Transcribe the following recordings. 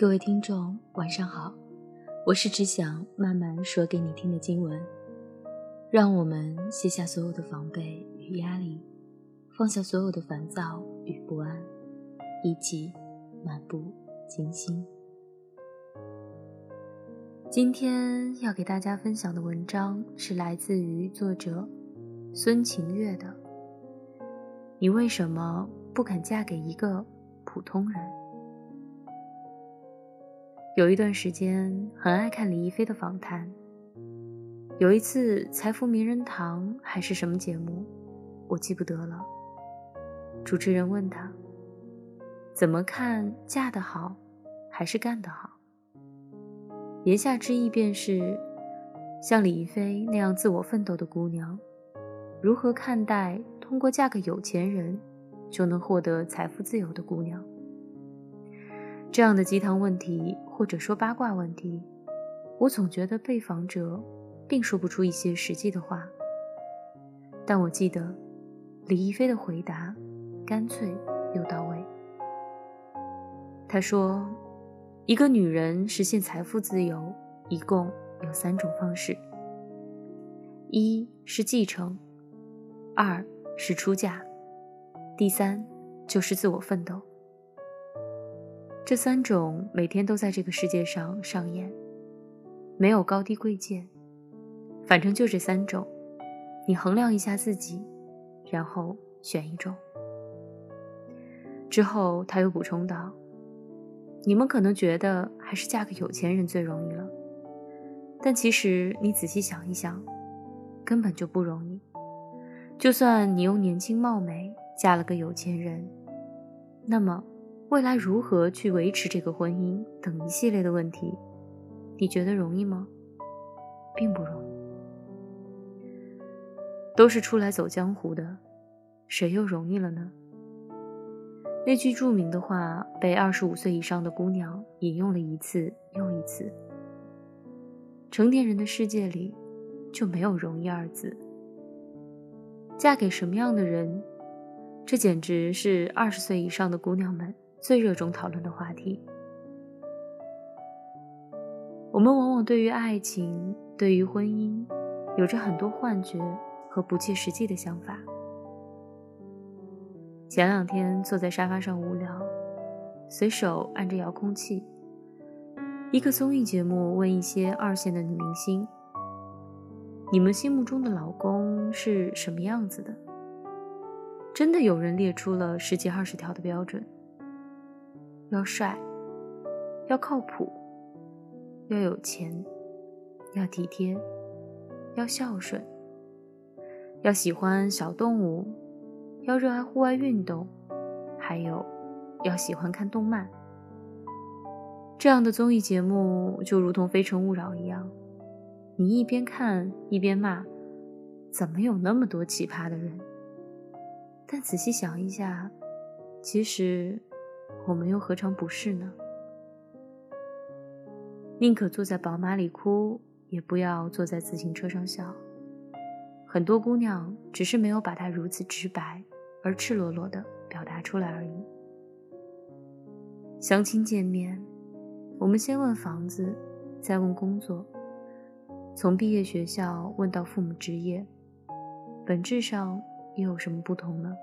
各位听众，晚上好，我是只想慢慢说给你听的经文。让我们卸下所有的防备与压力，放下所有的烦躁与不安，一起漫步金星。今天要给大家分享的文章是来自于作者孙晴月的。你为什么不肯嫁给一个普通人？有一段时间很爱看李亦菲的访谈。有一次财富名人堂还是什么节目，我记不得了。主持人问他：“怎么看嫁得好，还是干得好？”言下之意便是，像李亦菲那样自我奋斗的姑娘，如何看待通过嫁个有钱人就能获得财富自由的姑娘？这样的鸡汤问题，或者说八卦问题，我总觉得被访者并说不出一些实际的话。但我记得李亦菲的回答干脆又到位。她说：“一个女人实现财富自由，一共有三种方式：一是继承，二是出嫁，第三就是自我奋斗。”这三种每天都在这个世界上上演，没有高低贵贱，反正就这三种。你衡量一下自己，然后选一种。之后他又补充道：“你们可能觉得还是嫁个有钱人最容易了，但其实你仔细想一想，根本就不容易。就算你用年轻貌美嫁了个有钱人，那么……”未来如何去维持这个婚姻等一系列的问题，你觉得容易吗？并不容易。都是出来走江湖的，谁又容易了呢？那句著名的话被二十五岁以上的姑娘引用了一次又一次。成年人的世界里，就没有容易二字。嫁给什么样的人，这简直是二十岁以上的姑娘们。最热衷讨论的话题。我们往往对于爱情、对于婚姻，有着很多幻觉和不切实际的想法。前两天坐在沙发上无聊，随手按着遥控器，一个综艺节目问一些二线的女明星：“你们心目中的老公是什么样子的？”真的有人列出了十几二十条的标准。要帅，要靠谱，要有钱，要体贴，要孝顺，要喜欢小动物，要热爱户外运动，还有要喜欢看动漫。这样的综艺节目就如同《非诚勿扰》一样，你一边看一边骂，怎么有那么多奇葩的人？但仔细想一下，其实。我们又何尝不是呢？宁可坐在宝马里哭，也不要坐在自行车上笑。很多姑娘只是没有把它如此直白而赤裸裸的表达出来而已。相亲见面，我们先问房子，再问工作，从毕业学校问到父母职业，本质上又有什么不同呢？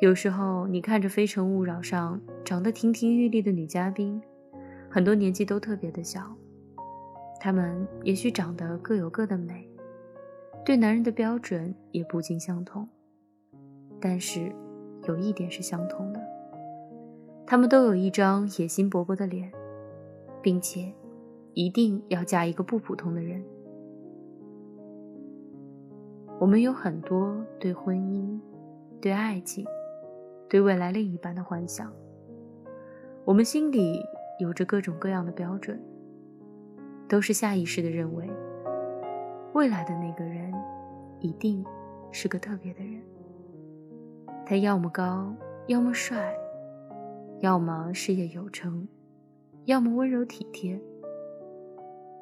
有时候，你看着《非诚勿扰》上长得亭亭玉立的女嘉宾，很多年纪都特别的小，她们也许长得各有各的美，对男人的标准也不尽相同，但是有一点是相同的，她们都有一张野心勃勃的脸，并且一定要嫁一个不普通的人。我们有很多对婚姻、对爱情。对未来另一半的幻想，我们心里有着各种各样的标准，都是下意识的认为，未来的那个人一定是个特别的人。他要么高，要么帅，要么事业有成，要么温柔体贴。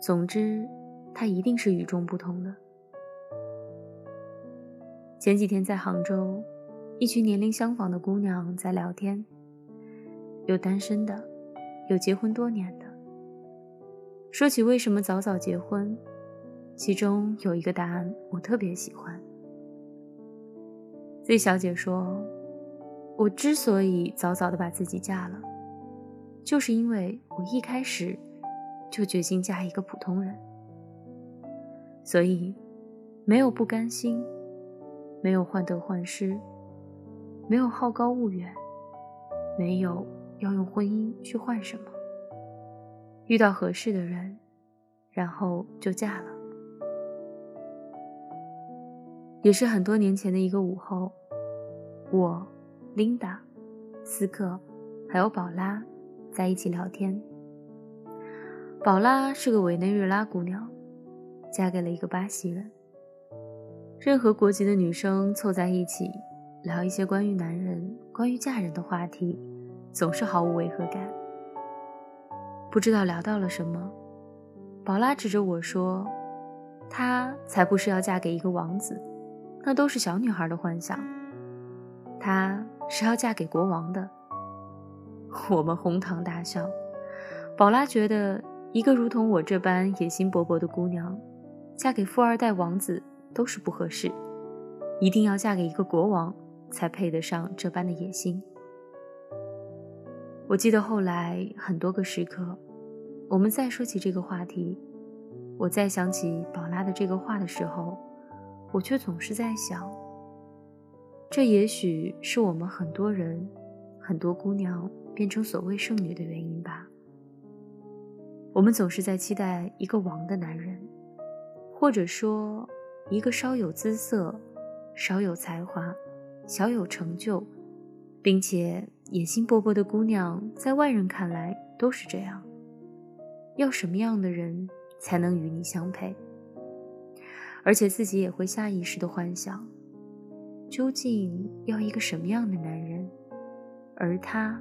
总之，他一定是与众不同的。前几天在杭州。一群年龄相仿的姑娘在聊天，有单身的，有结婚多年的。说起为什么早早结婚，其中有一个答案我特别喜欢。Z 小姐说：“我之所以早早的把自己嫁了，就是因为我一开始就决心嫁一个普通人，所以没有不甘心，没有患得患失，没有好高骛远，没有要用婚姻去换什么。遇到合适的人，然后就嫁了。”也是很多年前的一个午后，我、琳达、斯克还有宝拉在一起聊天。宝拉是个委内瑞拉姑娘，嫁给了一个巴西人。任何国籍的女生凑在一起聊一些关于男人、关于嫁人的话题，总是毫无违和感。不知道聊到了什么，宝拉指着我说：“她才不是要嫁给一个王子。”那都是小女孩的幻想。她是要嫁给国王的。我们哄堂大笑。宝拉觉得，一个如同我这般野心勃勃的姑娘，嫁给富二代王子都是不合适，一定要嫁给一个国王，才配得上这般的野心。我记得后来很多个时刻，我们再说起这个话题，我再想起宝拉的这个话的时候。我却总是在想，这也许是我们很多人、很多姑娘变成所谓剩女的原因吧。我们总是在期待一个王的男人，或者说一个稍有姿色、少有才华、小有成就，并且野心勃勃的姑娘，在外人看来都是这样。要什么样的人才能与你相配？而且自己也会下意识的幻想，究竟要一个什么样的男人，而他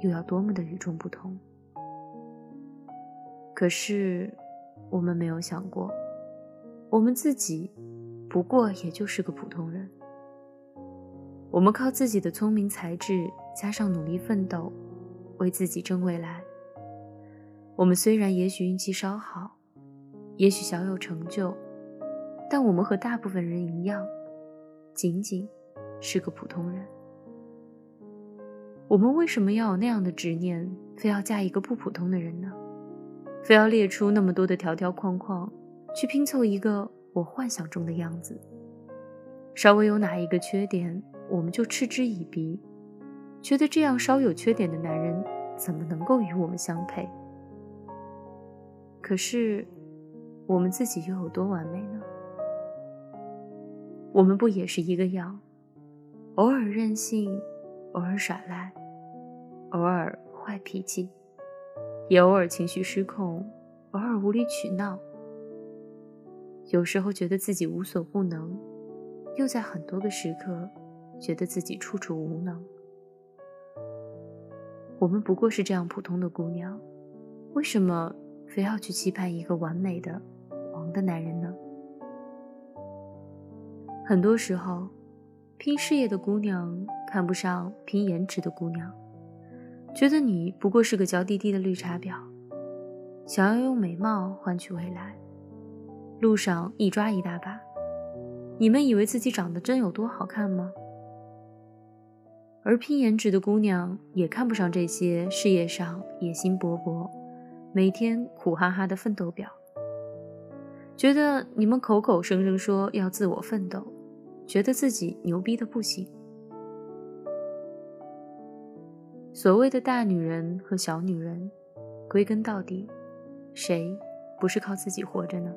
又要多么的与众不同。可是我们没有想过，我们自己不过也就是个普通人。我们靠自己的聪明才智加上努力奋斗，为自己争未来。我们虽然也许运气稍好，也许小有成就。但我们和大部分人一样，仅仅是个普通人。我们为什么要有那样的执念，非要嫁一个不普通的人呢？非要列出那么多的条条框框，去拼凑一个我幻想中的样子？稍微有哪一个缺点，我们就嗤之以鼻，觉得这样稍有缺点的男人怎么能够与我们相配？可是，我们自己又有多完美呢？我们不也是一个样，偶尔任性，偶尔耍赖，偶尔坏脾气，也偶尔情绪失控，偶尔无理取闹。有时候觉得自己无所不能，又在很多个时刻觉得自己处处无能。我们不过是这样普通的姑娘，为什么非要去期盼一个完美的王的男人呢？很多时候，拼事业的姑娘看不上拼颜值的姑娘，觉得你不过是个娇滴滴的绿茶婊，想要用美貌换取未来，路上一抓一大把。你们以为自己长得真有多好看吗？而拼颜值的姑娘也看不上这些事业上野心勃勃、每天苦哈哈的奋斗婊，觉得你们口口声声说要自我奋斗。觉得自己牛逼的不行。所谓的大女人和小女人，归根到底，谁不是靠自己活着呢？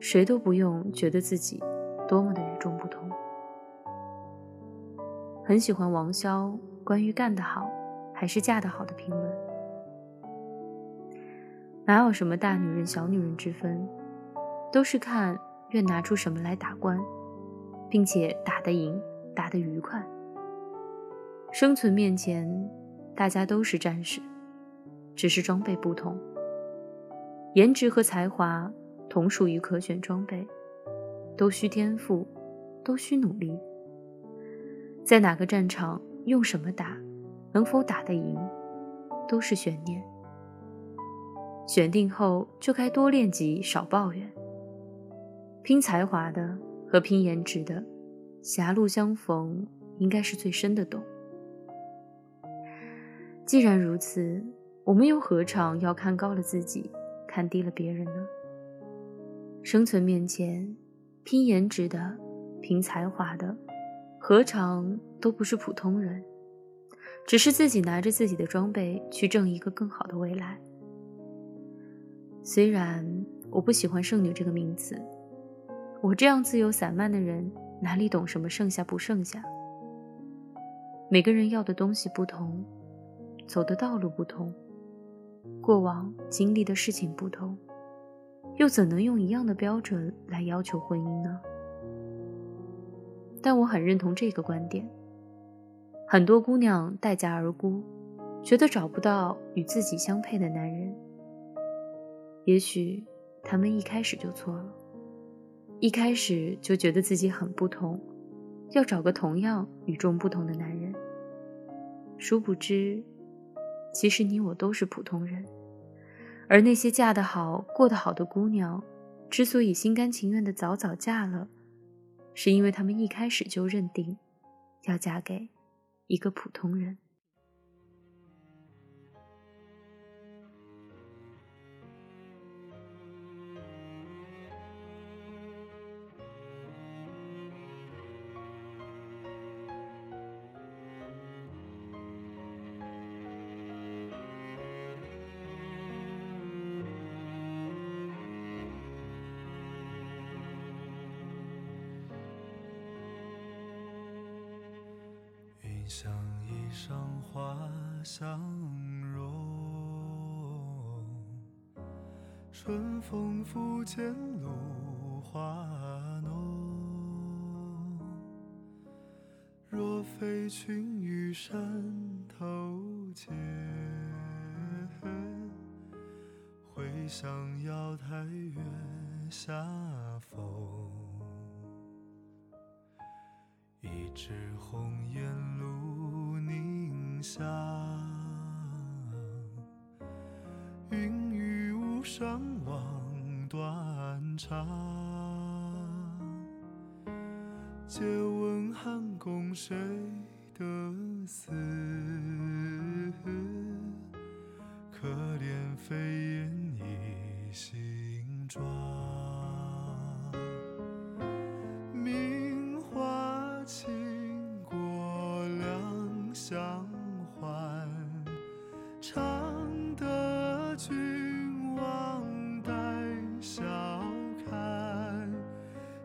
谁都不用觉得自己多么的与众不同。很喜欢王潇关于干得好还是嫁得好的评论。哪有什么大女人小女人之分，都是看愿拿出什么来打官。并且打得赢，打得愉快。生存面前，大家都是战士，只是装备不同。颜值和才华同属于可选装备，都需天赋，都需努力。在哪个战场用什么打，能否打得赢，都是悬念。选定后就该多练级，少抱怨。拼才华的和拼颜值的，狭路相逢应该是最深的洞。既然如此，我们又何尝要看高了自己，看低了别人呢？生存面前，拼颜值的、拼才华的，何尝都不是普通人？只是自己拿着自己的装备去挣一个更好的未来。虽然我不喜欢“剩女”这个名词，我这样自由散漫的人哪里懂什么剩下不剩下？每个人要的东西不同，走的道路不同，过往经历的事情不同，又怎能用一样的标准来要求婚姻呢？但我很认同这个观点：很多姑娘待价而沽，觉得找不到与自己相配的男人。也许他们一开始就错了，一开始就觉得自己很不同，要找个同样与众不同的男人。殊不知，其实你我都是普通人，而那些嫁得好、过得好的姑娘，之所以心甘情愿的早早嫁了，是因为他们一开始就认定，要嫁给一个普通人。像一裳花香融，春风拂槛露华浓。若非群玉山头见，会向瑶台月下逢。枝红艳露凝香，云雨巫山望断肠。借问汉宫谁得似？可怜飞燕倚新妆。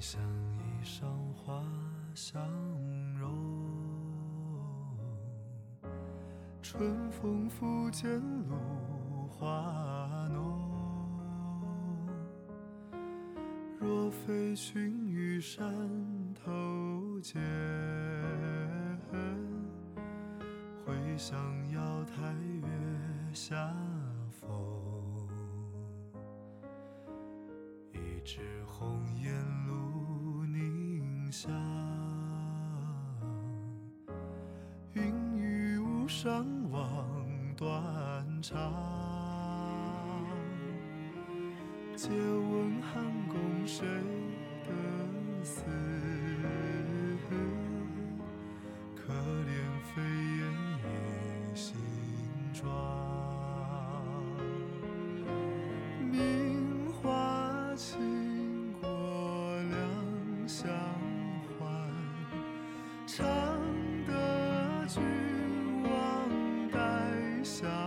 像一裳花香融，春风拂槛露华浓。若非群玉山头见，会向瑶台月下逢。一枝雨巫山望断肠。借问汉宫谁得似？